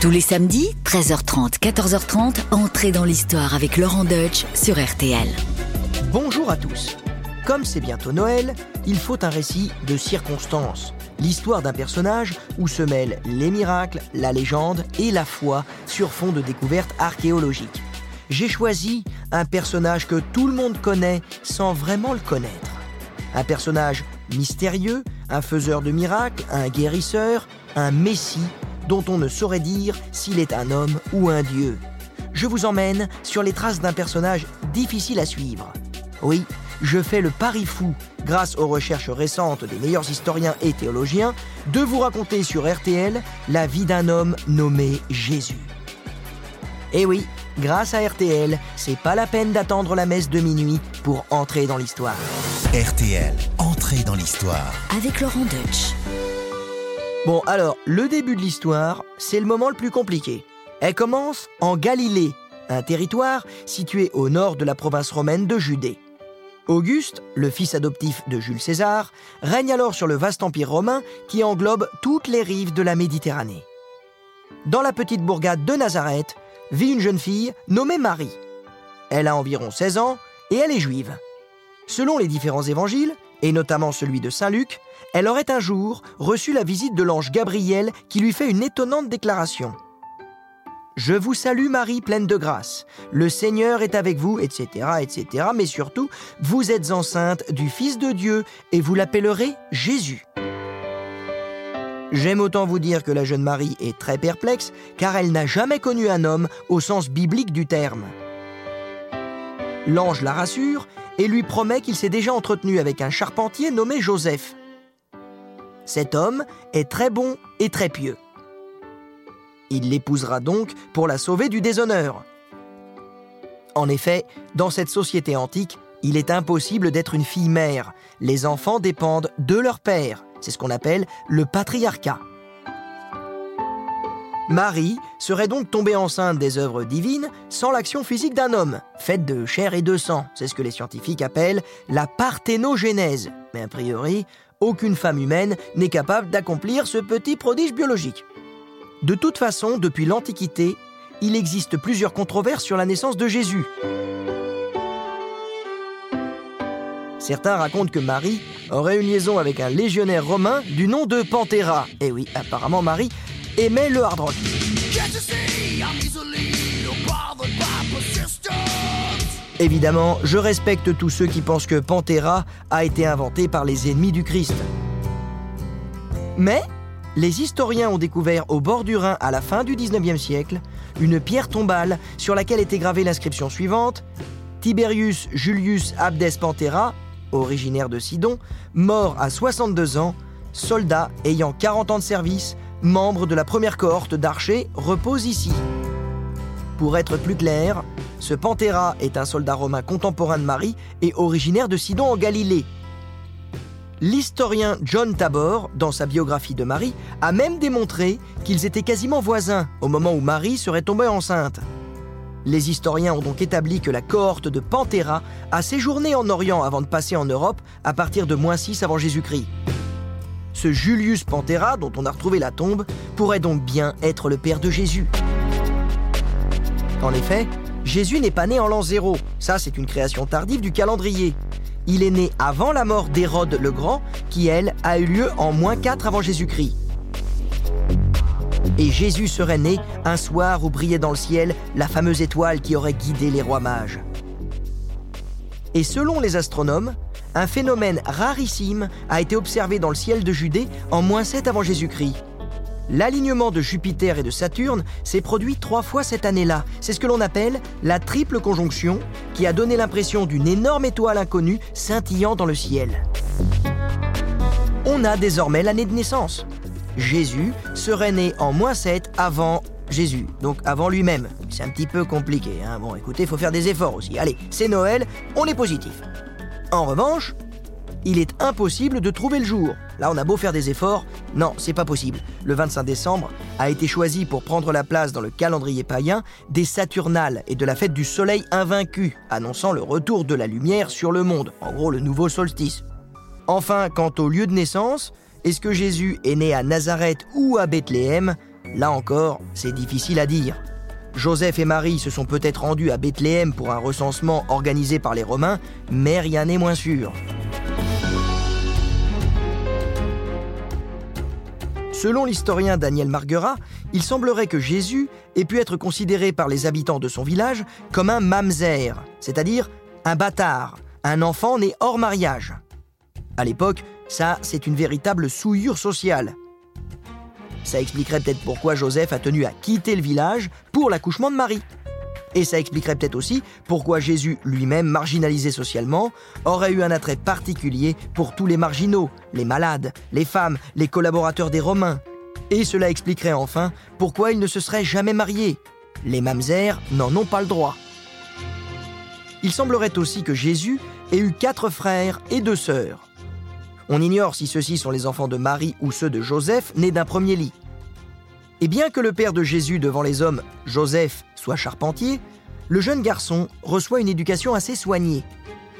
Tous les samedis, 13h30, 14h30, entrez dans l'histoire avec Laurent Deutsch sur RTL. Bonjour à tous. Comme c'est bientôt Noël, il faut un récit de circonstances. L'histoire d'un personnage où se mêlent les miracles, la légende et la foi sur fond de découvertes archéologiques. J'ai choisi un personnage que tout le monde connaît sans vraiment le connaître. Un personnage mystérieux, un faiseur de miracles, un guérisseur, un messie dont on ne saurait dire s'il est un homme ou un dieu. Je vous emmène sur les traces d'un personnage difficile à suivre. Oui, je fais le pari fou, grâce aux recherches récentes des meilleurs historiens et théologiens, de vous raconter sur RTL la vie d'un homme nommé Jésus. Et oui, grâce à RTL, c'est pas la peine d'attendre la messe de minuit pour entrer dans l'histoire. RTL, entrer dans l'histoire. Avec Laurent Deutsch. Bon, alors, le début de l'histoire, c'est le moment le plus compliqué. Elle commence en Galilée, un territoire situé au nord de la province romaine de Judée. Auguste, le fils adoptif de Jules César, règne alors sur le vaste empire romain qui englobe toutes les rives de la Méditerranée. Dans la petite bourgade de Nazareth vit une jeune fille nommée Marie. Elle a environ 16 ans et elle est juive. Selon les différents évangiles, et notamment celui de Saint Luc, elle aurait un jour reçu la visite de l'ange Gabriel qui lui fait une étonnante déclaration. Je vous salue Marie pleine de grâce, le Seigneur est avec vous, etc., etc., mais surtout, vous êtes enceinte du Fils de Dieu et vous l'appellerez Jésus. J'aime autant vous dire que la jeune Marie est très perplexe car elle n'a jamais connu un homme au sens biblique du terme. L'ange la rassure et lui promet qu'il s'est déjà entretenu avec un charpentier nommé Joseph. Cet homme est très bon et très pieux. Il l'épousera donc pour la sauver du déshonneur. En effet, dans cette société antique, il est impossible d'être une fille mère. Les enfants dépendent de leur père. C'est ce qu'on appelle le patriarcat. Marie serait donc tombée enceinte des œuvres divines sans l'action physique d'un homme, faite de chair et de sang. C'est ce que les scientifiques appellent la parthénogénèse. Mais a priori, aucune femme humaine n'est capable d'accomplir ce petit prodige biologique. De toute façon, depuis l'Antiquité, il existe plusieurs controverses sur la naissance de Jésus. Certains racontent que Marie aurait une liaison avec un légionnaire romain du nom de Panthéra. Et oui, apparemment Marie aimait le hard rock. Évidemment, je respecte tous ceux qui pensent que Panthéra a été inventé par les ennemis du Christ. Mais les historiens ont découvert au bord du Rhin à la fin du 19e siècle une pierre tombale sur laquelle était gravée l'inscription suivante Tiberius Julius Abdes Pantera, originaire de Sidon, mort à 62 ans, soldat ayant 40 ans de service, membre de la première cohorte d'archers, repose ici. Pour être plus clair, ce Panthéra est un soldat romain contemporain de Marie et originaire de Sidon en Galilée. L'historien John Tabor, dans sa biographie de Marie, a même démontré qu'ils étaient quasiment voisins au moment où Marie serait tombée enceinte. Les historiens ont donc établi que la cohorte de Panthéra a séjourné en Orient avant de passer en Europe à partir de moins 6 avant Jésus-Christ. Ce Julius Panthéra, dont on a retrouvé la tombe, pourrait donc bien être le père de Jésus. En effet, Jésus n'est pas né en l'an zéro. Ça, c'est une création tardive du calendrier. Il est né avant la mort d'Hérode le Grand, qui, elle, a eu lieu en moins 4 avant Jésus-Christ. Et Jésus serait né un soir où brillait dans le ciel la fameuse étoile qui aurait guidé les rois mages. Et selon les astronomes, un phénomène rarissime a été observé dans le ciel de Judée en moins 7 avant Jésus-Christ. L'alignement de Jupiter et de Saturne s'est produit trois fois cette année-là. C'est ce que l'on appelle la triple conjonction, qui a donné l'impression d'une énorme étoile inconnue scintillant dans le ciel. On a désormais l'année de naissance. Jésus serait né en moins 7 avant Jésus, donc avant lui-même. C'est un petit peu compliqué. Hein. Bon, écoutez, faut faire des efforts aussi. Allez, c'est Noël, on est positif. En revanche, il est impossible de trouver le jour. Là, on a beau faire des efforts, non, c'est pas possible. Le 25 décembre a été choisi pour prendre la place dans le calendrier païen des Saturnales et de la fête du Soleil invaincu, annonçant le retour de la lumière sur le monde, en gros le nouveau solstice. Enfin, quant au lieu de naissance, est-ce que Jésus est né à Nazareth ou à Bethléem? Là encore, c'est difficile à dire. Joseph et Marie se sont peut-être rendus à Bethléem pour un recensement organisé par les Romains, mais rien n'est moins sûr. Selon l'historien Daniel Marguerat, il semblerait que Jésus ait pu être considéré par les habitants de son village comme un mamzer, c'est-à-dire un bâtard, un enfant né hors mariage. À l'époque, ça, c'est une véritable souillure sociale. Ça expliquerait peut-être pourquoi Joseph a tenu à quitter le village pour l'accouchement de Marie. Et ça expliquerait peut-être aussi pourquoi Jésus, lui-même marginalisé socialement, aurait eu un attrait particulier pour tous les marginaux, les malades, les femmes, les collaborateurs des Romains. Et cela expliquerait enfin pourquoi il ne se serait jamais marié. Les mamzères n'en ont pas le droit. Il semblerait aussi que Jésus ait eu quatre frères et deux sœurs. On ignore si ceux-ci sont les enfants de Marie ou ceux de Joseph, nés d'un premier lit. Et bien que le père de Jésus devant les hommes, Joseph, soit charpentier, le jeune garçon reçoit une éducation assez soignée.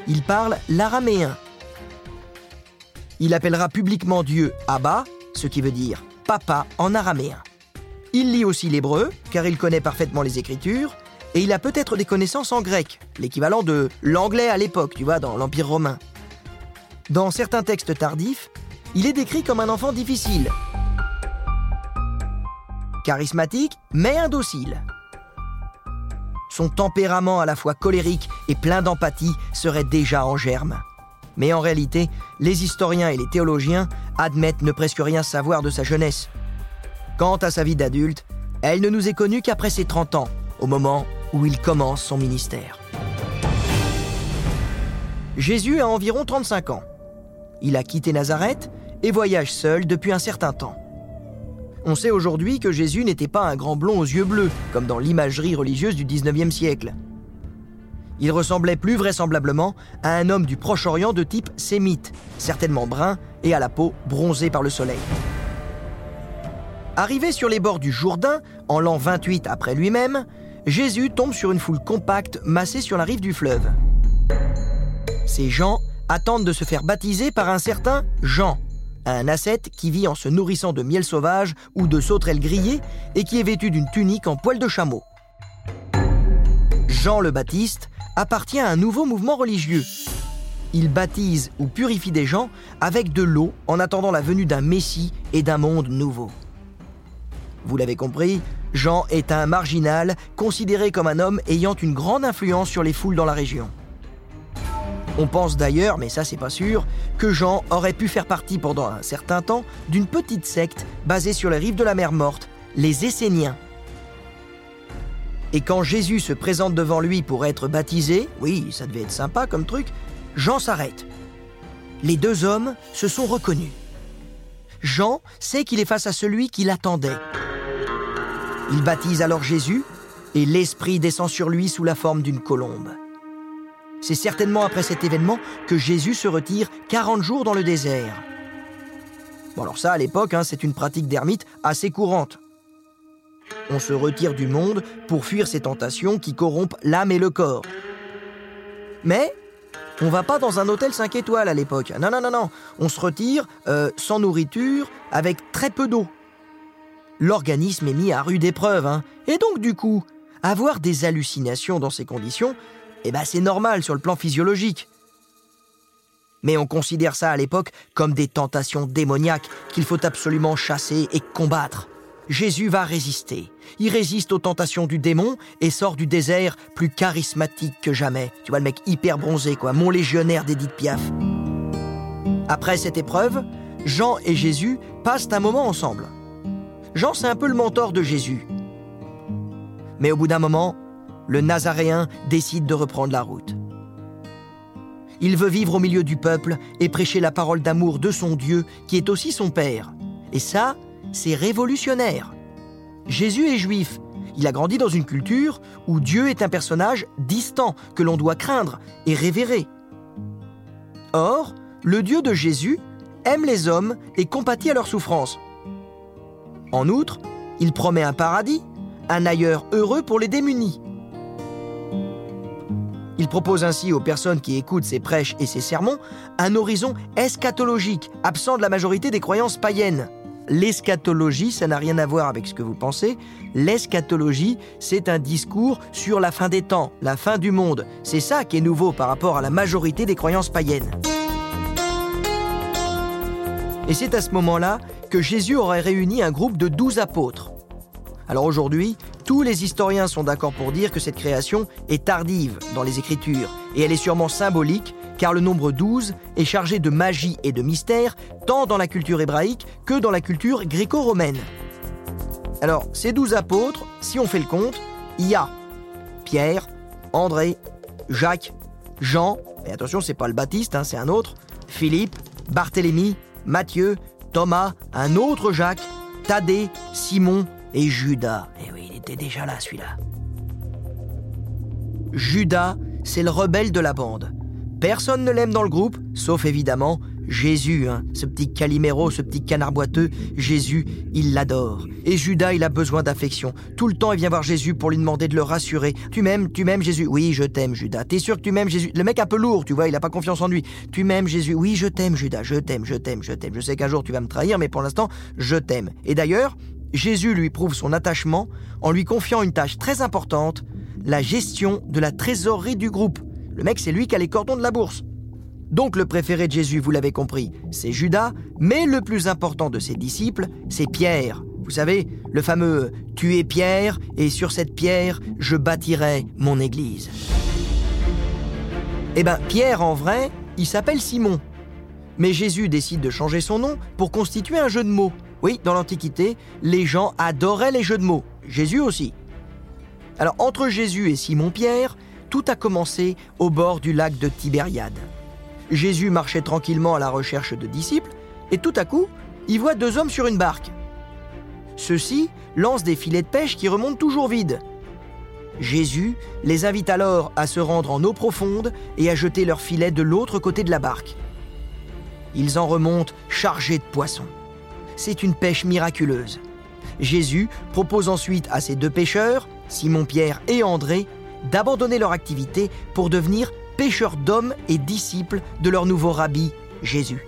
Il parle l'araméen. Il appellera publiquement Dieu Abba, ce qui veut dire papa en araméen. Il lit aussi l'hébreu, car il connaît parfaitement les Écritures, et il a peut-être des connaissances en grec, l'équivalent de l'anglais à l'époque, tu vois, dans l'Empire romain. Dans certains textes tardifs, il est décrit comme un enfant difficile, charismatique mais indocile. Son tempérament à la fois colérique et plein d'empathie serait déjà en germe. Mais en réalité, les historiens et les théologiens admettent ne presque rien savoir de sa jeunesse. Quant à sa vie d'adulte, elle ne nous est connue qu'après ses 30 ans, au moment où il commence son ministère. Jésus a environ 35 ans. Il a quitté Nazareth et voyage seul depuis un certain temps. On sait aujourd'hui que Jésus n'était pas un grand blond aux yeux bleus, comme dans l'imagerie religieuse du 19e siècle. Il ressemblait plus vraisemblablement à un homme du Proche-Orient de type sémite, certainement brun et à la peau bronzée par le soleil. Arrivé sur les bords du Jourdain, en l'an 28 après lui-même, Jésus tombe sur une foule compacte massée sur la rive du fleuve. Ces gens attendent de se faire baptiser par un certain Jean, un ascète qui vit en se nourrissant de miel sauvage ou de sauterelles grillées et qui est vêtu d'une tunique en poil de chameau. Jean le Baptiste appartient à un nouveau mouvement religieux. Il baptise ou purifie des gens avec de l'eau en attendant la venue d'un Messie et d'un monde nouveau. Vous l'avez compris, Jean est un marginal considéré comme un homme ayant une grande influence sur les foules dans la région. On pense d'ailleurs, mais ça c'est pas sûr, que Jean aurait pu faire partie pendant un certain temps d'une petite secte basée sur les rives de la mer Morte, les Esséniens. Et quand Jésus se présente devant lui pour être baptisé, oui, ça devait être sympa comme truc, Jean s'arrête. Les deux hommes se sont reconnus. Jean sait qu'il est face à celui qui l'attendait. Il baptise alors Jésus et l'Esprit descend sur lui sous la forme d'une colombe. C'est certainement après cet événement que Jésus se retire 40 jours dans le désert. Bon alors ça, à l'époque, hein, c'est une pratique d'ermite assez courante. On se retire du monde pour fuir ces tentations qui corrompent l'âme et le corps. Mais on va pas dans un hôtel 5 étoiles à l'époque. Non, non, non, non. On se retire euh, sans nourriture, avec très peu d'eau. L'organisme est mis à rude épreuve. Hein. Et donc, du coup, avoir des hallucinations dans ces conditions, eh ben c'est normal sur le plan physiologique. Mais on considère ça à l'époque comme des tentations démoniaques qu'il faut absolument chasser et combattre. Jésus va résister. Il résiste aux tentations du démon et sort du désert plus charismatique que jamais. Tu vois le mec hyper bronzé, quoi, mon légionnaire d'Edith Piaf. Après cette épreuve, Jean et Jésus passent un moment ensemble. Jean, c'est un peu le mentor de Jésus. Mais au bout d'un moment, le Nazaréen décide de reprendre la route. Il veut vivre au milieu du peuple et prêcher la parole d'amour de son Dieu, qui est aussi son Père. Et ça, c'est révolutionnaire. Jésus est juif. Il a grandi dans une culture où Dieu est un personnage distant que l'on doit craindre et révérer. Or, le Dieu de Jésus aime les hommes et compatit à leurs souffrances. En outre, il promet un paradis, un ailleurs heureux pour les démunis. Il propose ainsi aux personnes qui écoutent ses prêches et ses sermons un horizon eschatologique, absent de la majorité des croyances païennes. l'eschatologie, ça n'a rien à voir avec ce que vous pensez. L'eschatologie, c'est un discours sur la fin des temps, la fin du monde. C'est ça qui est nouveau par rapport à la majorité des croyances païennes. Et c'est à ce moment-là que Jésus aurait réuni un groupe de douze apôtres. Alors aujourd'hui, tous les historiens sont d'accord pour dire que cette création est tardive dans les Écritures, et elle est sûrement symbolique, car le nombre 12 est chargé de magie et de mystère, tant dans la culture hébraïque que dans la culture gréco-romaine. Alors, ces douze apôtres, si on fait le compte, il y a Pierre, André, Jacques, Jean, et attention, c'est pas le Baptiste, hein, c'est un autre, Philippe, Barthélemy, Matthieu, Thomas, un autre Jacques, Thaddée, Simon et Judas. Déjà là celui-là. Judas, c'est le rebelle de la bande. Personne ne l'aime dans le groupe, sauf évidemment Jésus, hein, ce petit caliméro, ce petit canard boiteux. Jésus, il l'adore. Et Judas, il a besoin d'affection. Tout le temps, il vient voir Jésus pour lui demander de le rassurer. Tu m'aimes, tu m'aimes Jésus Oui, je t'aime, Judas. T'es sûr que tu m'aimes Jésus? Le mec un peu lourd, tu vois, il a pas confiance en lui. Tu m'aimes Jésus Oui, je t'aime, Judas. Je t'aime, je t'aime, je t'aime. Je sais qu'un jour tu vas me trahir, mais pour l'instant, je t'aime. Et d'ailleurs, Jésus lui prouve son attachement en lui confiant une tâche très importante, la gestion de la trésorerie du groupe. Le mec, c'est lui qui a les cordons de la bourse. Donc le préféré de Jésus, vous l'avez compris, c'est Judas, mais le plus important de ses disciples, c'est Pierre. Vous savez, le fameux Tu es Pierre, et sur cette pierre, je bâtirai mon église. Eh bien, Pierre, en vrai, il s'appelle Simon. Mais Jésus décide de changer son nom pour constituer un jeu de mots. Oui, dans l'Antiquité, les gens adoraient les jeux de mots. Jésus aussi. Alors, entre Jésus et Simon-Pierre, tout a commencé au bord du lac de Tibériade. Jésus marchait tranquillement à la recherche de disciples, et tout à coup, il voit deux hommes sur une barque. Ceux-ci lancent des filets de pêche qui remontent toujours vides. Jésus les invite alors à se rendre en eau profonde et à jeter leurs filets de l'autre côté de la barque. Ils en remontent chargés de poissons. C'est une pêche miraculeuse. Jésus propose ensuite à ces deux pêcheurs, Simon-Pierre et André, d'abandonner leur activité pour devenir pêcheurs d'hommes et disciples de leur nouveau rabbi, Jésus.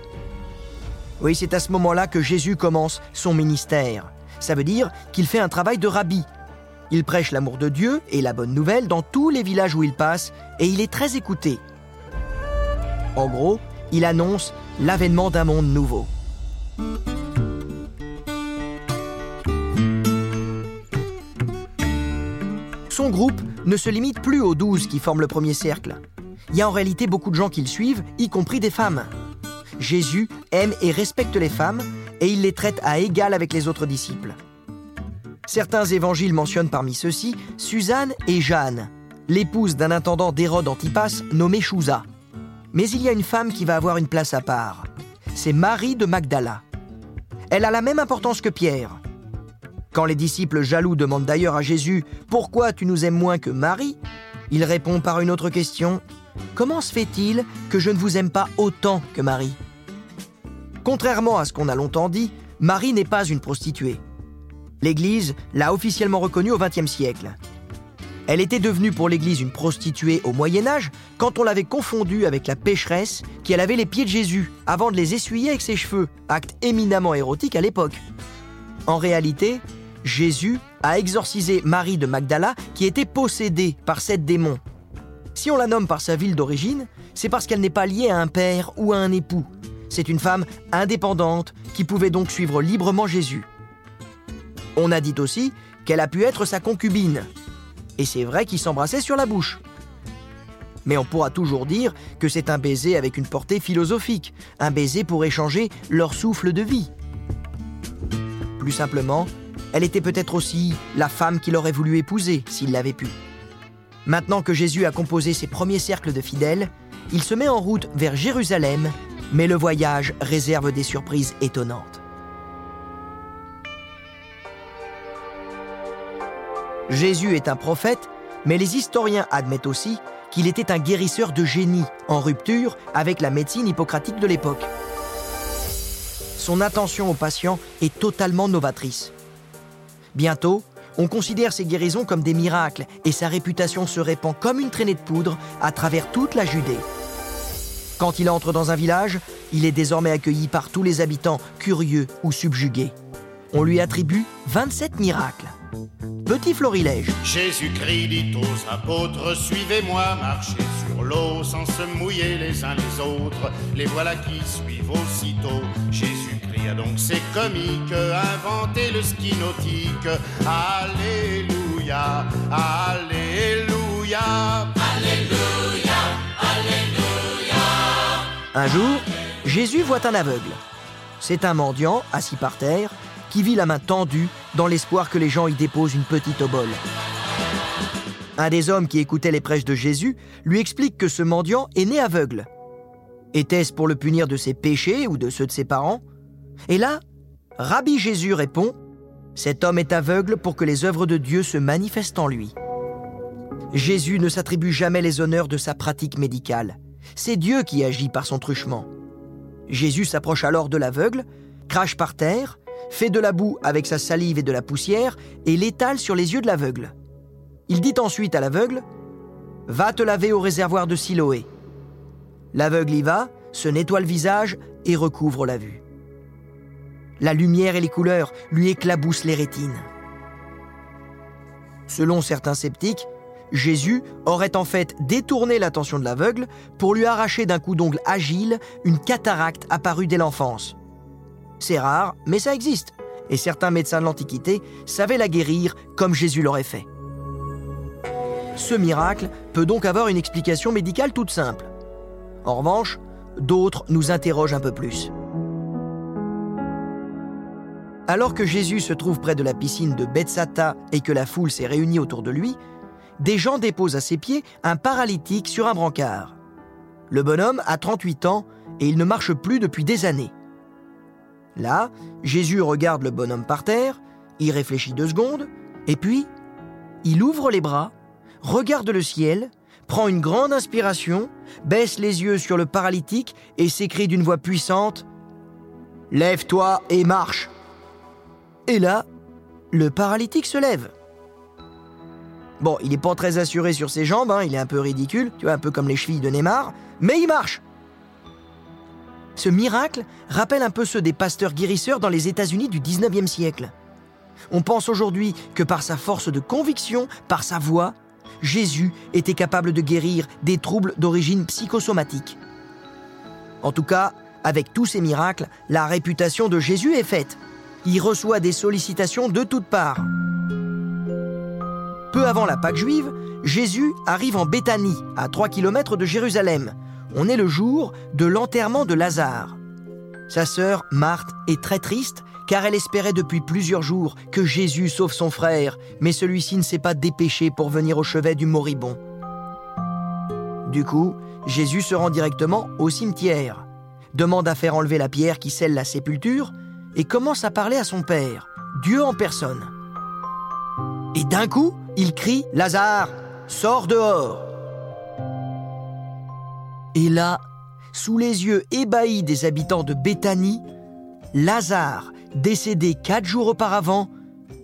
Oui, c'est à ce moment-là que Jésus commence son ministère. Ça veut dire qu'il fait un travail de rabbi. Il prêche l'amour de Dieu et la bonne nouvelle dans tous les villages où il passe, et il est très écouté. En gros, il annonce l'avènement d'un monde nouveau. Son groupe ne se limite plus aux douze qui forment le premier cercle il y a en réalité beaucoup de gens qui le suivent, y compris des femmes. Jésus aime et respecte les femmes et il les traite à égal avec les autres disciples. Certains évangiles mentionnent parmi ceux-ci Suzanne et Jeanne, l'épouse d'un intendant d'Hérode Antipas nommé Chouza. Mais il y a une femme qui va avoir une place à part. C'est Marie de Magdala. Elle a la même importance que Pierre. Quand les disciples jaloux demandent d'ailleurs à Jésus Pourquoi tu nous aimes moins que Marie? Il répond par une autre question Comment se fait-il que je ne vous aime pas autant que Marie? Contrairement à ce qu'on a longtemps dit, Marie n'est pas une prostituée. L'Église l'a officiellement reconnue au XXe siècle. Elle était devenue pour l'Église une prostituée au Moyen Âge quand on l'avait confondue avec la pécheresse qui avait les pieds de Jésus avant de les essuyer avec ses cheveux, acte éminemment érotique à l'époque. En réalité, Jésus a exorcisé Marie de Magdala qui était possédée par sept démons si on la nomme par sa ville d'origine, c'est parce qu'elle n'est pas liée à un père ou à un époux. C'est une femme indépendante qui pouvait donc suivre librement Jésus. On a dit aussi qu'elle a pu être sa concubine. Et c'est vrai qu'ils s'embrassaient sur la bouche. Mais on pourra toujours dire que c'est un baiser avec une portée philosophique, un baiser pour échanger leur souffle de vie. Plus simplement, elle était peut-être aussi la femme qu'il aurait voulu épouser s'il l'avait pu. Maintenant que Jésus a composé ses premiers cercles de fidèles, il se met en route vers Jérusalem, mais le voyage réserve des surprises étonnantes. Jésus est un prophète, mais les historiens admettent aussi qu'il était un guérisseur de génie, en rupture avec la médecine hippocratique de l'époque. Son attention aux patients est totalement novatrice. Bientôt, on considère ses guérisons comme des miracles et sa réputation se répand comme une traînée de poudre à travers toute la Judée. Quand il entre dans un village, il est désormais accueilli par tous les habitants, curieux ou subjugués. on lui attribue 27 miracles. Petit florilège. Jésus-Christ dit aux apôtres, suivez-moi, marchez sur l'eau sans se mouiller les uns les autres. Les voilà qui suivent aussitôt. Donc ses comiques inventé le ski nautique. Alléluia, Alléluia, Alléluia, Alléluia. Un jour, Jésus voit un aveugle. C'est un mendiant, assis par terre, qui vit la main tendue dans l'espoir que les gens y déposent une petite obole. Un des hommes qui écoutait les prêches de Jésus lui explique que ce mendiant est né aveugle. Était-ce pour le punir de ses péchés ou de ceux de ses parents Et là, Rabbi Jésus répond Cet homme est aveugle pour que les œuvres de Dieu se manifestent en lui. Jésus ne s'attribue jamais les honneurs de sa pratique médicale. C'est Dieu qui agit par son truchement. Jésus s'approche alors de l'aveugle, crache par terre, fait de la boue avec sa salive et de la poussière et l'étale sur les yeux de l'aveugle. Il dit ensuite à l'aveugle Va te laver au réservoir de Siloé. L'aveugle y va, se nettoie le visage et recouvre la vue. La lumière et les couleurs lui éclaboussent les rétines. Selon certains sceptiques, Jésus aurait en fait détourné l'attention de l'aveugle pour lui arracher d'un coup d'ongle agile une cataracte apparue dès l'enfance. C'est rare, mais ça existe, et certains médecins de l'Antiquité savaient la guérir comme Jésus l'aurait fait. Ce miracle peut donc avoir une explication médicale toute simple. En revanche, d'autres nous interrogent un peu plus. Alors que Jésus se trouve près de la piscine de Bethsata et que la foule s'est réunie autour de lui, des gens déposent à ses pieds un paralytique sur un brancard. Le bonhomme a 38 ans et il ne marche plus depuis des années. Là, Jésus regarde le bonhomme par terre, y réfléchit deux secondes, et puis, il ouvre les bras, regarde le ciel, prend une grande inspiration, baisse les yeux sur le paralytique et s'écrie d'une voix puissante ⁇ Lève-toi et marche !⁇ Et là, le paralytique se lève. Bon, il n'est pas très assuré sur ses jambes, hein, il est un peu ridicule, tu vois, un peu comme les chevilles de Neymar, mais il marche. Ce miracle rappelle un peu ceux des pasteurs guérisseurs dans les États-Unis du 19e siècle. On pense aujourd'hui que par sa force de conviction, par sa voix, Jésus était capable de guérir des troubles d'origine psychosomatique. En tout cas, avec tous ces miracles, la réputation de Jésus est faite. Il reçoit des sollicitations de toutes parts. Peu avant la Pâque juive, Jésus arrive en Béthanie, à 3 km de Jérusalem. On est le jour de l'enterrement de Lazare. Sa sœur, Marthe, est très triste car elle espérait depuis plusieurs jours que Jésus sauve son frère, mais celui-ci ne s'est pas dépêché pour venir au chevet du moribond. Du coup, Jésus se rend directement au cimetière, demande à faire enlever la pierre qui scelle la sépulture et commence à parler à son Père, Dieu en personne. Et d'un coup, il crie ⁇ Lazare, sors dehors !⁇ Et là, sous les yeux ébahis des habitants de Béthanie, Lazare, décédé quatre jours auparavant,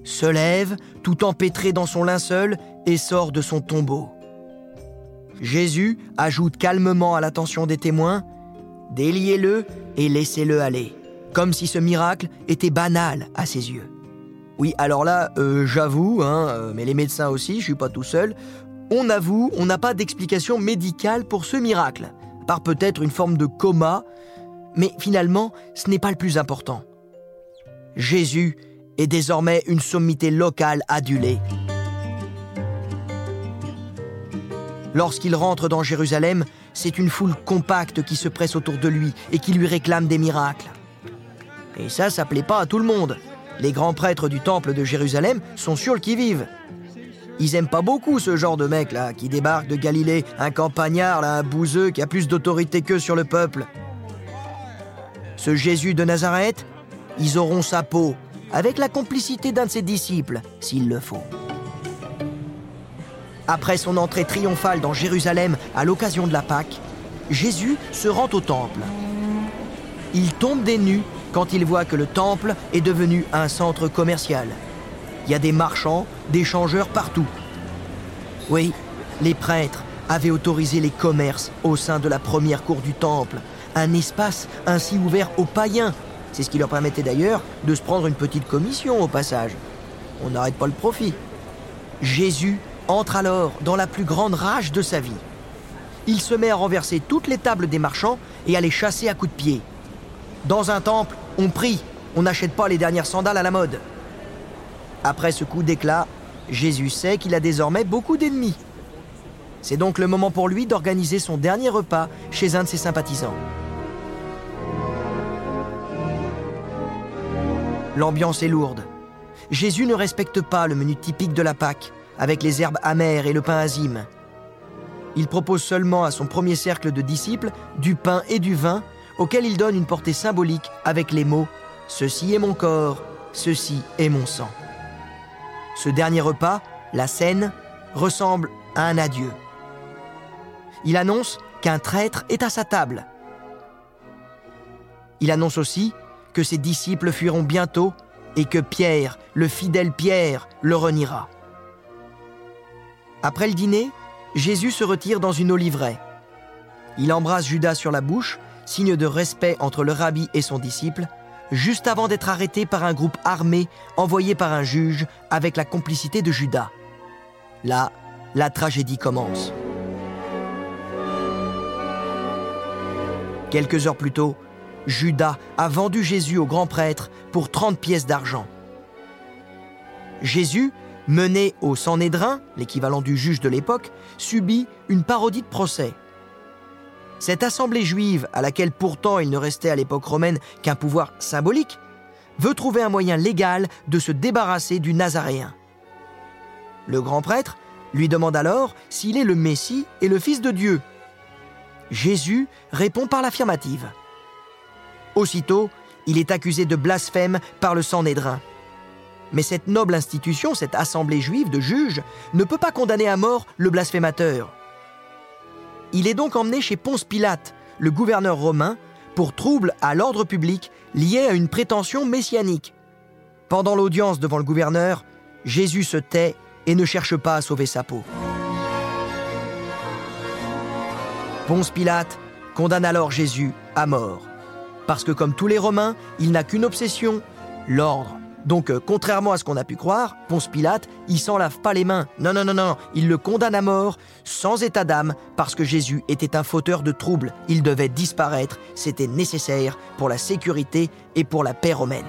se lève, tout empêtré dans son linceul, et sort de son tombeau. Jésus ajoute calmement à l'attention des témoins Déliez-le et laissez-le aller, comme si ce miracle était banal à ses yeux. Oui, alors là, euh, j'avoue, hein, euh, mais les médecins aussi, je suis pas tout seul, on avoue, on n'a pas d'explication médicale pour ce miracle, par peut-être une forme de coma, mais finalement, ce n'est pas le plus important. Jésus est désormais une sommité locale adulée. Lorsqu'il rentre dans Jérusalem, c'est une foule compacte qui se presse autour de lui et qui lui réclame des miracles. Et ça, ça plaît pas à tout le monde. Les grands prêtres du temple de Jérusalem sont sur le qui-vive. Ils aiment pas beaucoup ce genre de mec là qui débarque de Galilée, un campagnard un bouseux qui a plus d'autorité qu'eux sur le peuple. Ce Jésus de Nazareth, ils auront sa peau, avec la complicité d'un de ses disciples, s'il le faut. Après son entrée triomphale dans Jérusalem à l'occasion de la Pâque, Jésus se rend au temple. Il tombe des nues quand il voit que le temple est devenu un centre commercial. Il y a des marchands, des changeurs partout. Oui, les prêtres avaient autorisé les commerces au sein de la première cour du temple, un espace ainsi ouvert aux païens. C'est ce qui leur permettait d'ailleurs de se prendre une petite commission au passage. On n'arrête pas le profit. Jésus entre alors dans la plus grande rage de sa vie. Il se met à renverser toutes les tables des marchands et à les chasser à coups de pied. Dans un temple, on prie, on n'achète pas les dernières sandales à la mode. Après ce coup d'éclat, Jésus sait qu'il a désormais beaucoup d'ennemis. C'est donc le moment pour lui d'organiser son dernier repas chez un de ses sympathisants. L'ambiance est lourde. Jésus ne respecte pas le menu typique de la Pâque, avec les herbes amères et le pain azime. Il propose seulement à son premier cercle de disciples du pain et du vin, auquel il donne une portée symbolique avec les mots ⁇ Ceci est mon corps, ceci est mon sang ⁇ Ce dernier repas, la scène, ressemble à un adieu. Il annonce qu'un traître est à sa table. Il annonce aussi que ses disciples fuiront bientôt et que Pierre, le fidèle Pierre, le reniera. Après le dîner, Jésus se retire dans une oliveraie. Il embrasse Judas sur la bouche, signe de respect entre le rabbi et son disciple, juste avant d'être arrêté par un groupe armé envoyé par un juge avec la complicité de Judas. Là, la tragédie commence. Quelques heures plus tôt, Judas a vendu Jésus au grand prêtre pour 30 pièces d'argent. Jésus, mené au Sanhédrin, l'équivalent du juge de l'époque, subit une parodie de procès. Cette assemblée juive, à laquelle pourtant il ne restait à l'époque romaine qu'un pouvoir symbolique, veut trouver un moyen légal de se débarrasser du Nazaréen. Le grand prêtre lui demande alors s'il est le Messie et le Fils de Dieu. Jésus répond par l'affirmative. Aussitôt, il est accusé de blasphème par le Sanhédrin. Mais cette noble institution, cette assemblée juive de juges, ne peut pas condamner à mort le blasphémateur. Il est donc emmené chez Ponce Pilate, le gouverneur romain, pour trouble à l'ordre public lié à une prétention messianique. Pendant l'audience devant le gouverneur, Jésus se tait et ne cherche pas à sauver sa peau. Ponce Pilate condamne alors Jésus à mort. Parce que comme tous les Romains, il n'a qu'une obsession, l'ordre. Donc, euh, contrairement à ce qu'on a pu croire, Ponce Pilate, il s'en lave pas les mains. Non, non, non, non, il le condamne à mort, sans état d'âme, parce que Jésus était un fauteur de troubles. Il devait disparaître, c'était nécessaire pour la sécurité et pour la paix romaine.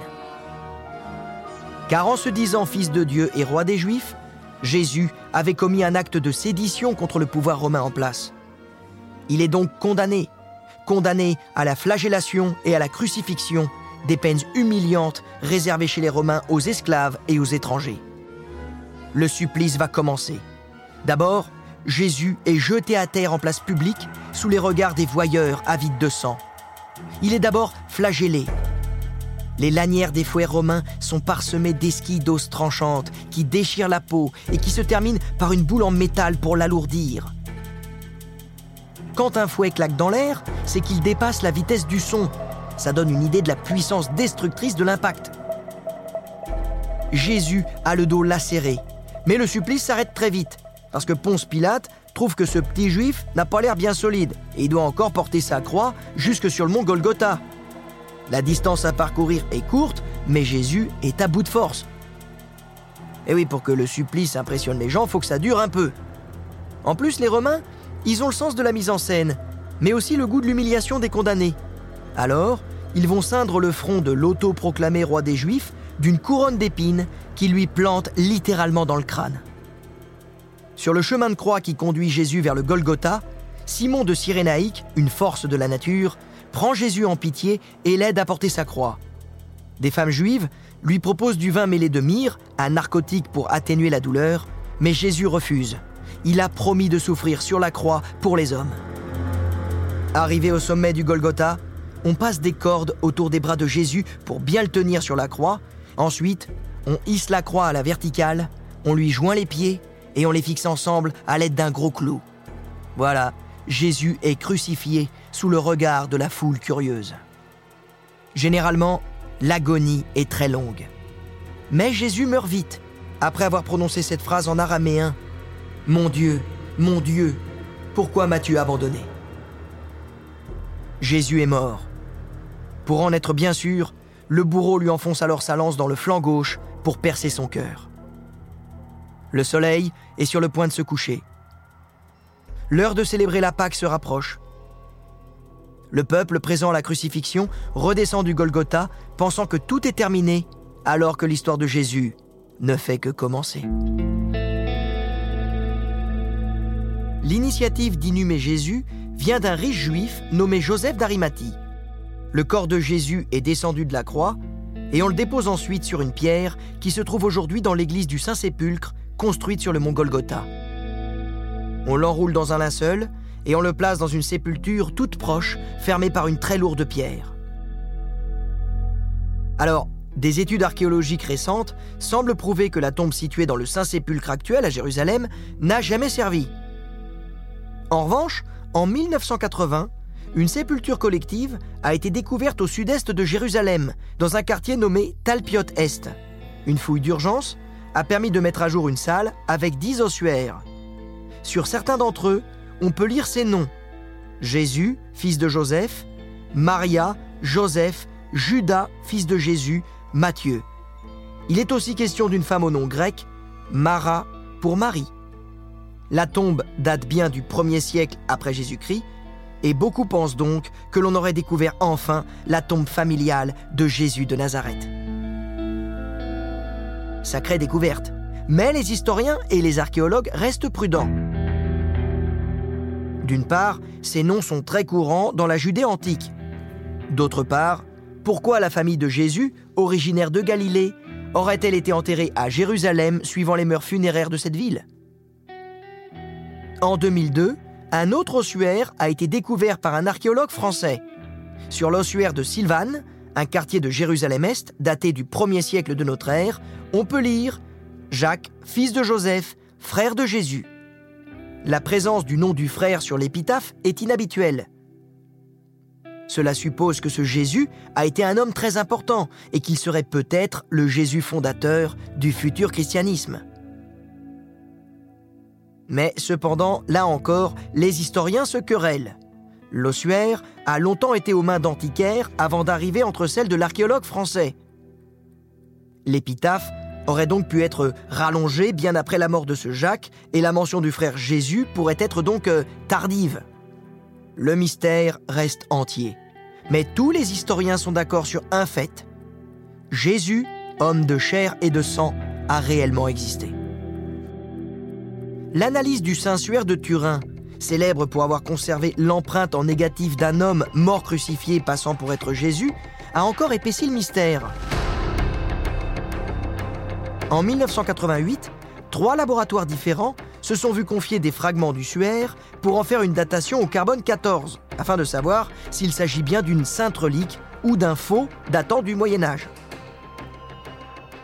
Car en se disant fils de Dieu et roi des Juifs, Jésus avait commis un acte de sédition contre le pouvoir romain en place. Il est donc condamné, condamné à la flagellation et à la crucifixion, des peines humiliantes réservées chez les Romains aux esclaves et aux étrangers. Le supplice va commencer. D'abord, Jésus est jeté à terre en place publique sous les regards des voyeurs avides de sang. Il est d'abord flagellé. Les lanières des fouets romains sont parsemées d'esquilles d'os tranchantes qui déchirent la peau et qui se terminent par une boule en métal pour l'alourdir. Quand un fouet claque dans l'air, c'est qu'il dépasse la vitesse du son ça donne une idée de la puissance destructrice de l'impact. Jésus a le dos lacéré, mais le supplice s'arrête très vite, parce que Ponce Pilate trouve que ce petit juif n'a pas l'air bien solide, et il doit encore porter sa croix jusque sur le mont Golgotha. La distance à parcourir est courte, mais Jésus est à bout de force. Et oui, pour que le supplice impressionne les gens, faut que ça dure un peu. En plus, les Romains, ils ont le sens de la mise en scène, mais aussi le goût de l'humiliation des condamnés. Alors, ils vont ceindre le front de l'auto-proclamé roi des Juifs d'une couronne d'épines qui lui plante littéralement dans le crâne. Sur le chemin de croix qui conduit Jésus vers le Golgotha, Simon de Cyrénaïque, une force de la nature, prend Jésus en pitié et l'aide à porter sa croix. Des femmes juives lui proposent du vin mêlé de myrrhe, un narcotique pour atténuer la douleur, mais Jésus refuse. Il a promis de souffrir sur la croix pour les hommes. Arrivé au sommet du Golgotha, on passe des cordes autour des bras de Jésus pour bien le tenir sur la croix. Ensuite, on hisse la croix à la verticale, on lui joint les pieds et on les fixe ensemble à l'aide d'un gros clou. Voilà, Jésus est crucifié sous le regard de la foule curieuse. Généralement, l'agonie est très longue. Mais Jésus meurt vite, après avoir prononcé cette phrase en araméen. Mon Dieu, mon Dieu, pourquoi m'as-tu abandonné? Jésus est mort. Pour en être bien sûr, le bourreau lui enfonce alors sa lance dans le flanc gauche pour percer son cœur. Le soleil est sur le point de se coucher. L'heure de célébrer la Pâque se rapproche. Le peuple présent à la crucifixion redescend du Golgotha, pensant que tout est terminé, alors que l'histoire de Jésus ne fait que commencer. L'initiative d'inhumer Jésus vient d'un riche juif nommé Joseph d'Arimathie. Le corps de Jésus est descendu de la croix et on le dépose ensuite sur une pierre qui se trouve aujourd'hui dans l'église du Saint-Sépulcre construite sur le mont Golgotha. On l'enroule dans un linceul et on le place dans une sépulture toute proche, fermée par une très lourde pierre. Alors, des études archéologiques récentes semblent prouver que la tombe située dans le Saint-Sépulcre actuel à Jérusalem n'a jamais servi. En revanche, en 1980, une sépulture collective a été découverte au sud-est de Jérusalem, dans un quartier nommé Talpiot Est. Une fouille d'urgence a permis de mettre à jour une salle avec dix ossuaires. Sur certains d'entre eux, on peut lire ces noms Jésus, fils de Joseph, Maria, Joseph, Judas, fils de Jésus, Matthieu. Il est aussi question d'une femme au nom grec, Mara pour Marie. La tombe date bien du 1er siècle après Jésus-Christ, et beaucoup pensent donc que l'on aurait découvert enfin la tombe familiale de Jésus de Nazareth. Sacrée découverte, mais les historiens et les archéologues restent prudents. D'une part, ces noms sont très courants dans la Judée antique. D'autre part, pourquoi la famille de Jésus, originaire de Galilée, aurait-elle été enterrée à Jérusalem suivant les mœurs funéraires de cette ville? En 2002, un autre ossuaire a été découvert par un archéologue français. Sur l'ossuaire de Sylvane, un quartier de Jérusalem-Est daté du 1er siècle de notre ère, on peut lire Jacques, fils de Joseph, frère de Jésus la présence du nom du frère sur l'épitaphe est inhabituelle. Cela suppose que ce Jésus a été un homme très important et qu'il serait peut-être le Jésus fondateur du futur christianisme. Mais cependant, là encore, les historiens se querellent. L'ossuaire a longtemps été aux mains d'antiquaires avant d'arriver entre celles de l'archéologue français. L'épitaphe aurait donc pu être rallongé bien après la mort de ce Jacques, et la mention du frère Jésus pourrait être donc euh, tardive. Le mystère reste entier. Mais tous les historiens sont d'accord sur un fait. Jésus, homme de chair et de sang, a réellement existé. L'analyse du Saint-Suaire de Turin, célèbre pour avoir conservé l'empreinte en négatif d'un homme mort crucifié passant pour être Jésus, a encore épaissi le mystère. En 1988, trois laboratoires différents se sont vus confier des fragments du suaire pour en faire une datation au carbone 14, afin de savoir s'il s'agit bien d'une sainte relique ou d'un faux datant du Moyen Âge.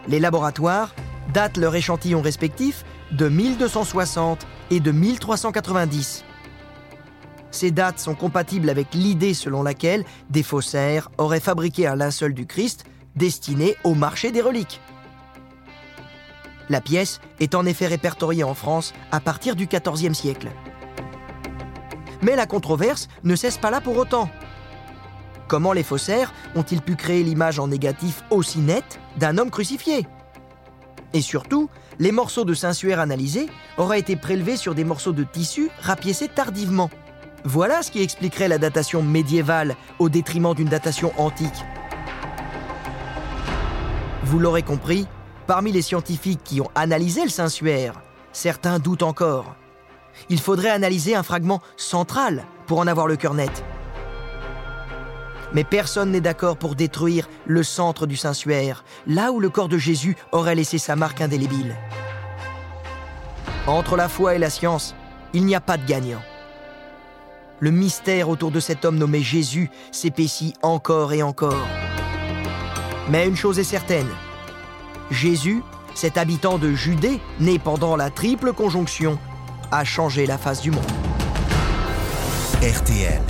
Les laboratoires datent leurs échantillons respectifs de 1260 et de 1390. Ces dates sont compatibles avec l'idée selon laquelle des faussaires auraient fabriqué un linceul du Christ destiné au marché des reliques. La pièce est en effet répertoriée en France à partir du XIVe siècle. Mais la controverse ne cesse pas là pour autant. Comment les faussaires ont-ils pu créer l'image en négatif aussi nette d'un homme crucifié? Et surtout, les morceaux de Saint-Suaire analysés auraient été prélevés sur des morceaux de tissu rapiécés tardivement. Voilà ce qui expliquerait la datation médiévale au détriment d'une datation antique. Vous l'aurez compris, Parmi les scientifiques qui ont analysé le Saint-Suaire, certains doutent encore. Il faudrait analyser un fragment central pour en avoir le cœur net. Mais personne n'est d'accord pour détruire le centre du Saint-Suaire, là où le corps de Jésus aurait laissé sa marque indélébile. Entre la foi et la science, il n'y a pas de gagnant. Le mystère autour de cet homme nommé Jésus s'épaissit encore et encore. Mais une chose est certaine, Jésus, cet habitant de Judée, né pendant la triple conjonction, a changé la face du monde. RTL,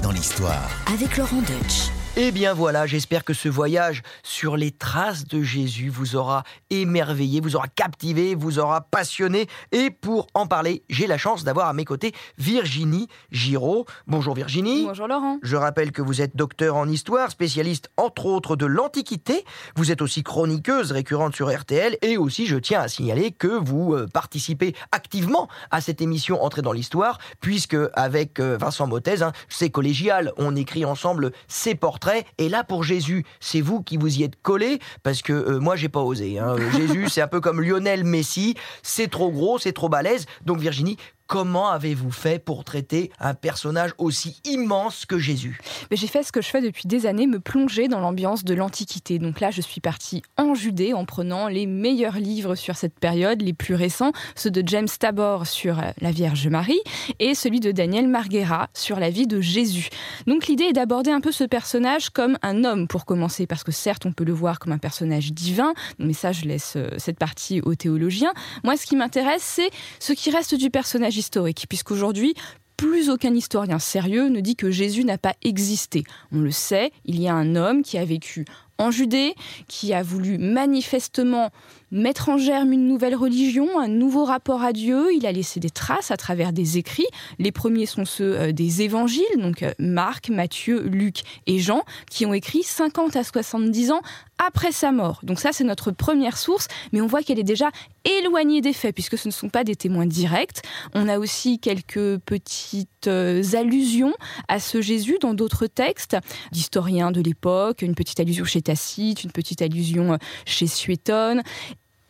dans l'histoire. Avec Laurent Deutsch. Eh bien voilà, j'espère que ce voyage sur les traces de Jésus vous aura émerveillé, vous aura captivé, vous aura passionné. Et pour en parler, j'ai la chance d'avoir à mes côtés Virginie Giraud. Bonjour Virginie. Bonjour Laurent. Je rappelle que vous êtes docteur en histoire, spécialiste entre autres de l'Antiquité. Vous êtes aussi chroniqueuse récurrente sur RTL. Et aussi, je tiens à signaler que vous euh, participez activement à cette émission Entrée dans l'Histoire, puisque avec euh, Vincent Mottez, hein, c'est collégial, on écrit ensemble ses portraits et là, pour Jésus, c'est vous qui vous y êtes collé, parce que euh, moi, j'ai pas osé. Hein. Jésus, c'est un peu comme Lionel Messi, c'est trop gros, c'est trop balèze. Donc Virginie, Comment avez-vous fait pour traiter un personnage aussi immense que Jésus? J'ai fait ce que je fais depuis des années, me plonger dans l'ambiance de l'Antiquité. Donc là, je suis partie en Judée en prenant les meilleurs livres sur cette période, les plus récents, ceux de James Tabor sur la Vierge Marie et celui de Daniel Marguera sur la vie de Jésus. Donc l'idée est d'aborder un peu ce personnage comme un homme pour commencer, parce que certes, on peut le voir comme un personnage divin, mais ça, je laisse euh, cette partie aux théologiens. Moi, ce qui m'intéresse, c'est ce qui reste du personnage puisqu'aujourd'hui, plus aucun historien sérieux ne dit que Jésus n'a pas existé. On le sait, il y a un homme qui a vécu en Judée, qui a voulu manifestement mettre en germe une nouvelle religion, un nouveau rapport à Dieu. Il a laissé des traces à travers des écrits. Les premiers sont ceux euh, des évangiles, donc euh, Marc, Matthieu, Luc et Jean, qui ont écrit 50 à 70 ans après sa mort. Donc ça, c'est notre première source, mais on voit qu'elle est déjà éloignée des faits, puisque ce ne sont pas des témoins directs. On a aussi quelques petites euh, allusions à ce Jésus dans d'autres textes d'historiens de l'époque, une petite allusion chez Tacite, une petite allusion chez Suétone.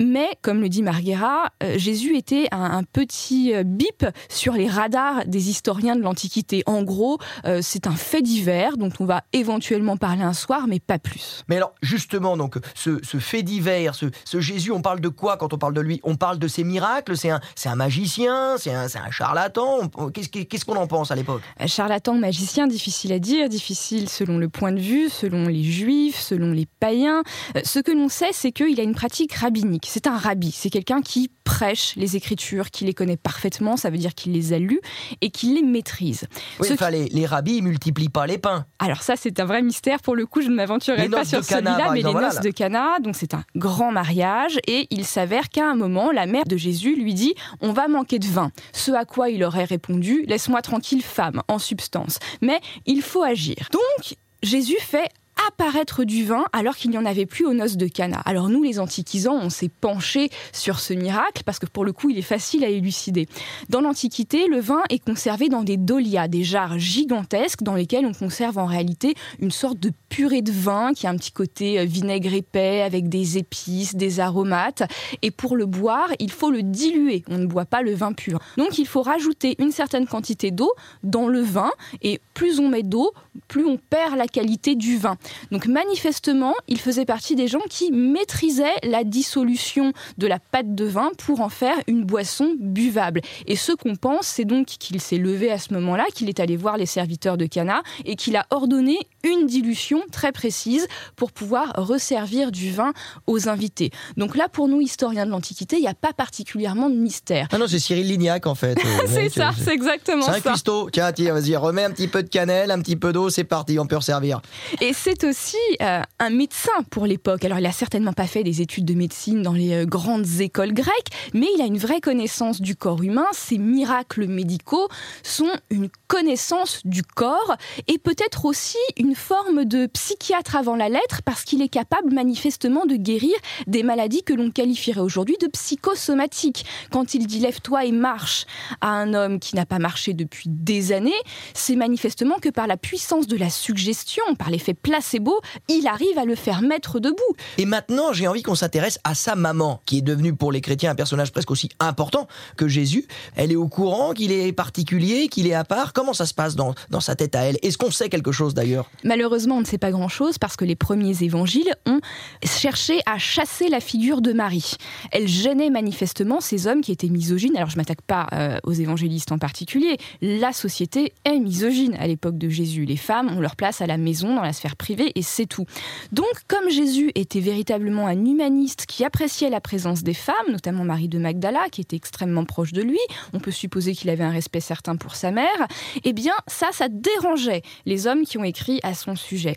Mais, comme le dit Marguera, euh, Jésus était un, petit euh, bip sur les radars des historiens de l'Antiquité. En gros, euh, c'est un fait divers dont on va éventuellement parler un soir, mais pas plus. Mais alors, justement, donc, ce, fait divers, ce, Jésus, on parle de quoi quand on parle de lui? On parle de ses miracles? C'est un, un, magicien? C'est un, un, charlatan? Qu'est-ce qu'on en pense à l'époque? Charlatan, magicien, difficile à dire, difficile selon le point de vue, selon les juifs, selon les païens. Ce que l'on sait, c'est qu'il a une pratique rabbinique c'est un rabbi, c'est quelqu'un qui prêche les Écritures, qui les connaît parfaitement, ça veut dire qu'il les a lues et qu'il les maîtrise. Oui, les, les, rabbis ne multiplient pas les pains. Alors ça, c'est un vrai mystère. Pour le coup, je ne m'aventurerai pas sur celui-là, mais les noces de Cana, donc c'est un grand mariage et il s'avère qu'à un moment, la mère de Jésus lui dit « on va manquer de vin ». Ce à quoi il aurait répondu « laisse-moi tranquille femme », en substance. Mais il faut agir. Donc, Jésus fait apparaître du vin alors qu'il n'y en avait plus aux noces de Cana. Alors nous, les antiquisants, on s'est penché sur ce miracle parce que pour le coup, il est facile à élucider. Dans l'Antiquité, le vin est conservé dans des dolias, des jarres gigantesques dans lesquelles on conserve en réalité une sorte de purée de vin qui a un petit côté euh, vinaigre épais avec des épices, des aromates. Et pour le boire, il faut le diluer. On ne boit pas le vin pur. Donc il faut rajouter une certaine quantité d'eau dans le vin et plus on met d'eau, plus on perd la qualité du vin. Donc manifestement, il faisait partie des gens qui maîtrisaient la dissolution de la pâte de vin pour en faire une boisson buvable. Et ce qu'on pense, c'est donc qu'il s'est levé à ce moment-là, qu'il est allé voir les serviteurs de Cana et qu'il a ordonné une dilution très précise pour pouvoir resservir du vin aux invités. Donc là, pour nous, historiens de l'Antiquité, il n'y a pas particulièrement de mystère. Ah non, c'est Cyril Lignac en fait. c'est ça, c'est exactement ça. C'est un cuistot. Tiens, tiens, vas-y, remets un petit peu de cannelle, un petit peu d'eau, c'est parti, on peut resservir. Et c'est aussi euh, un médecin pour l'époque. Alors, il a certainement pas fait des études de médecine dans les euh, grandes écoles grecques, mais il a une vraie connaissance du corps humain. Ses miracles médicaux sont une connaissance du corps et peut-être aussi une forme de psychiatre avant la lettre parce qu'il est capable manifestement de guérir des maladies que l'on qualifierait aujourd'hui de psychosomatiques. Quand il dit lève-toi et marche à un homme qui n'a pas marché depuis des années, c'est manifestement que par la puissance de la suggestion, par l'effet placebo, il arrive à le faire mettre debout. Et maintenant, j'ai envie qu'on s'intéresse à sa maman, qui est devenue pour les chrétiens un personnage presque aussi important que Jésus. Elle est au courant qu'il est particulier, qu'il est à part. Comment ça se passe dans, dans sa tête à elle? Est-ce qu'on sait quelque chose d'ailleurs? Malheureusement, on ne sait pas grand-chose parce que les premiers évangiles ont cherché à chasser la figure de Marie. Elle gênait manifestement ces hommes qui étaient misogynes. Alors je m'attaque pas euh, aux évangélistes en particulier. La société est misogyne à l'époque de Jésus. Les femmes ont leur place à la maison, dans la sphère privée, et c'est tout. Donc, comme Jésus était véritablement un humaniste qui appréciait la présence des femmes, notamment Marie de Magdala, qui était extrêmement proche de lui, on peut supposer qu'il avait un respect certain pour sa mère, eh bien, ça, ça dérangeait les hommes qui ont écrit à son sujet.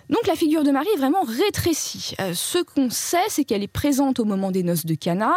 Donc la figure de Marie est vraiment rétrécie. Euh, ce qu'on sait, c'est qu'elle est présente au moment des noces de Cana.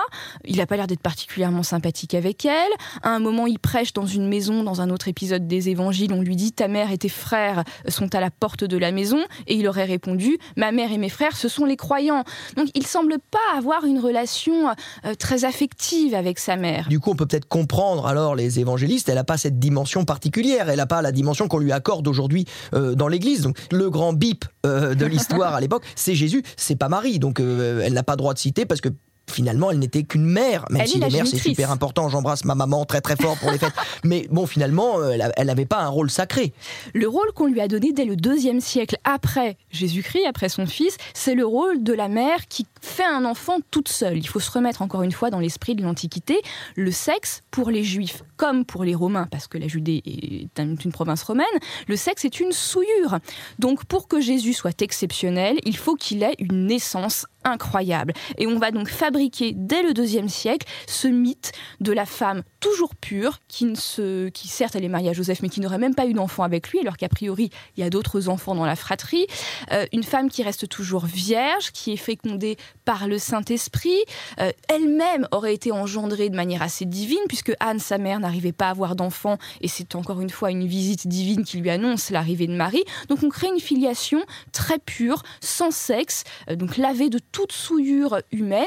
Il n'a pas l'air d'être particulièrement sympathique avec elle. À un moment, il prêche dans une maison, dans un autre épisode des évangiles, on lui dit Ta mère et tes frères sont à la porte de la maison. Et il aurait répondu Ma mère et mes frères, ce sont les croyants. Donc il semble pas avoir une relation euh, très affective avec sa mère. Du coup, on peut peut-être comprendre alors les évangélistes, elle n'a pas cette dimension particulière, elle n'a pas la dimension qu'on lui accorde aujourd'hui euh, dans l'Église. Donc le grand bip euh, de l'histoire à l'époque, c'est Jésus, c'est pas Marie. Donc euh, elle n'a pas droit de citer parce que finalement, elle n'était qu'une mère, même Elle si les mères, c'est super important. J'embrasse ma maman très très fort pour les fêtes. Mais bon, finalement, euh, elle n'avait pas un rôle sacré. Le rôle qu'on lui a donné dès le deuxième siècle après Jésus-Christ, après son fils, c'est le rôle de la mère qui fait un enfant toute seule. Il faut se remettre encore une fois dans l'esprit de l'Antiquité. Le sexe, pour les Juifs comme pour les Romains, parce que la Judée est un- une province romaine, le sexe est une souillure. Donc pour que Jésus soit exceptionnel, il faut qu'il ait une naissance incroyable. Et on va donc fabriquer dès le deuxième siècle ce mythe de la femme toujours pure, qui, ne se, qui certes elle est mariée à Joseph, mais qui n'aurait même pas eu d'enfant avec lui, alors qu'a priori il y a d'autres enfants dans la fratrie. Euh, une femme qui reste toujours vierge, qui est fécondée par le Saint-Esprit. Euh, Elle-même aurait été engendrée de manière assez divine, puisque Anne, sa mère, n'arrivait pas à avoir d'enfant, et c'est encore une fois une visite divine qui lui annonce l'arrivée de Marie. Donc on crée une filiation très pure, sans sexe, euh, donc lavée de toute souillure humaine.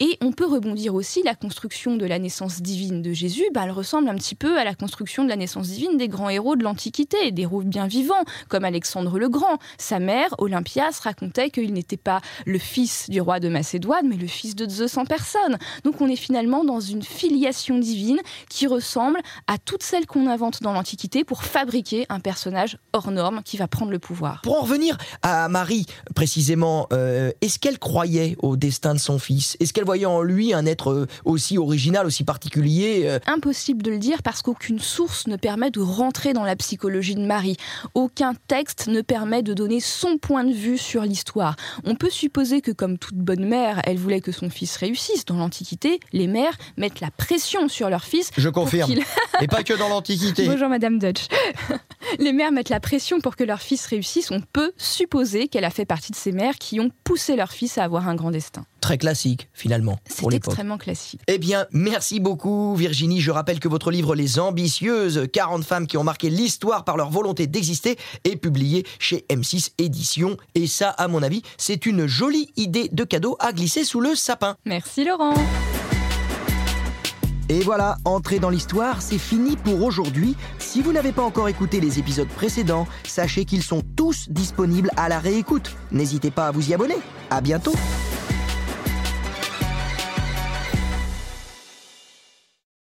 Et on peut rebondir aussi, la construction de la naissance divine de Jésus, bah, elle ressemble un petit peu à la construction de la naissance divine des grands héros de l'Antiquité, des héros bien vivants, comme Alexandre le Grand. Sa mère, Olympias, racontait qu'il n'était pas le fils du roi de Macédoine, mais le fils de Zeus en personne. Donc on est finalement dans une filiation divine qui ressemble à toutes celles qu'on invente dans l'Antiquité pour fabriquer un personnage hors norme qui va prendre le pouvoir. Pour en revenir à Marie, précisément, euh, est-ce qu'elle croyait au destin de son fils Est-ce qu'elle voyait en lui un être euh, aussi original, aussi particulier euh impossible de le dire parce qu'aucune source ne permet de rentrer dans la psychologie de Marie. Aucun texte ne permet de donner son point de vue sur l'histoire. On peut supposer que comme toute bonne mère, elle voulait que son fils réussisse. Dans l'Antiquité, les mères mettent la pression sur leur fils. Je confirme. Et pas que dans l'Antiquité. Bonjour Madame Dutch. Les mères mettent la pression pour que leur fils réussisse. On peut supposer qu'elle a fait partie de ces mères qui ont poussé leur fils à avoir un grand destin. Très classique, finalement, C'est extrêmement classique. Eh bien, merci beaucoup Virginie. Je rappelle que votre livre Les Ambitieuses, 40 femmes qui ont marqué l'histoire par leur volonté d'exister, est publié chez M6 Éditions. Et ça, à mon avis, c'est une jolie idée de cadeau à glisser sous le sapin. Merci Laurent. Et voilà, entrer dans l'histoire, c'est fini pour aujourd'hui. Si vous n'avez pas encore écouté les épisodes précédents, sachez qu'ils sont tous disponibles à la réécoute. N'hésitez pas à vous y abonner. À bientôt.